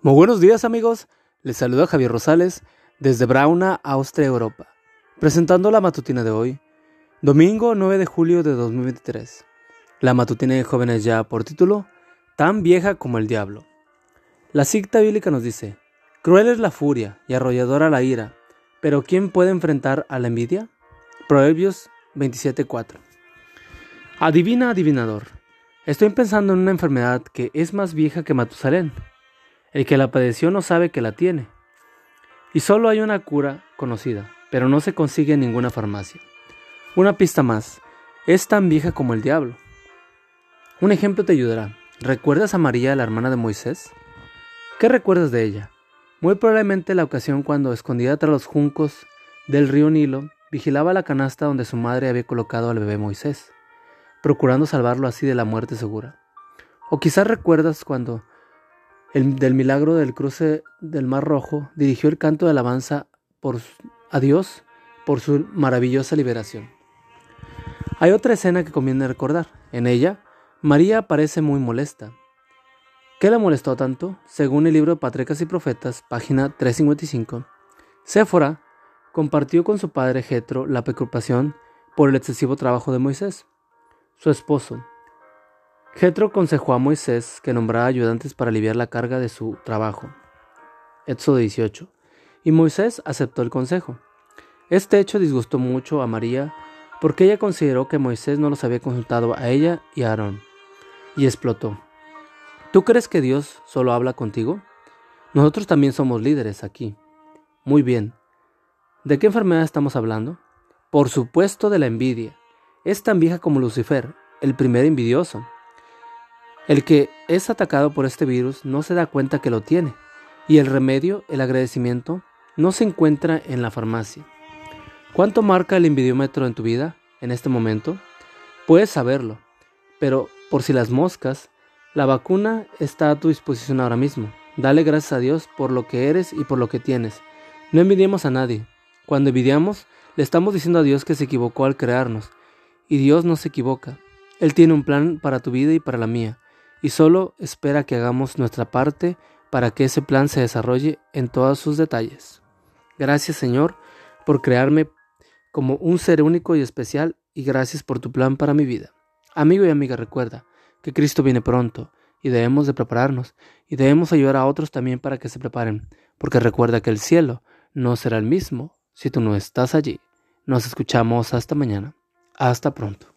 Muy buenos días amigos, les saluda Javier Rosales desde Brauna, Austria, Europa, presentando la matutina de hoy, domingo 9 de julio de 2023. La matutina de jóvenes ya por título, Tan vieja como el diablo. La cita bíblica nos dice, Cruel es la furia y arrolladora la ira, pero ¿quién puede enfrentar a la envidia? Proverbios 27:4. Adivina, adivinador. Estoy pensando en una enfermedad que es más vieja que Matusalén el que la padeció no sabe que la tiene. Y solo hay una cura conocida, pero no se consigue en ninguna farmacia. Una pista más, es tan vieja como el diablo. Un ejemplo te ayudará. ¿Recuerdas a María, la hermana de Moisés? ¿Qué recuerdas de ella? Muy probablemente la ocasión cuando, escondida tras los juncos del río Nilo, vigilaba la canasta donde su madre había colocado al bebé Moisés, procurando salvarlo así de la muerte segura. O quizás recuerdas cuando el, del milagro del cruce del Mar Rojo, dirigió el canto de alabanza por, a Dios por su maravillosa liberación. Hay otra escena que conviene recordar. En ella, María parece muy molesta. ¿Qué la molestó tanto? Según el libro de Patricas y Profetas, página 355, Séfora compartió con su padre Jetro la preocupación por el excesivo trabajo de Moisés, su esposo, Jetro aconsejó a Moisés que nombrara ayudantes para aliviar la carga de su trabajo. Éxodo 18. Y Moisés aceptó el consejo. Este hecho disgustó mucho a María porque ella consideró que Moisés no los había consultado a ella y a Aarón. Y explotó. ¿Tú crees que Dios solo habla contigo? Nosotros también somos líderes aquí. Muy bien. ¿De qué enfermedad estamos hablando? Por supuesto de la envidia. Es tan vieja como Lucifer, el primer envidioso. El que es atacado por este virus no se da cuenta que lo tiene y el remedio, el agradecimiento, no se encuentra en la farmacia. ¿Cuánto marca el envidiómetro en tu vida en este momento? Puedes saberlo, pero por si las moscas, la vacuna está a tu disposición ahora mismo. Dale gracias a Dios por lo que eres y por lo que tienes. No envidiemos a nadie. Cuando envidiamos, le estamos diciendo a Dios que se equivocó al crearnos. Y Dios no se equivoca. Él tiene un plan para tu vida y para la mía y solo espera que hagamos nuestra parte para que ese plan se desarrolle en todos sus detalles. Gracias Señor por crearme como un ser único y especial y gracias por tu plan para mi vida. Amigo y amiga, recuerda que Cristo viene pronto y debemos de prepararnos y debemos ayudar a otros también para que se preparen, porque recuerda que el cielo no será el mismo si tú no estás allí. Nos escuchamos hasta mañana. Hasta pronto.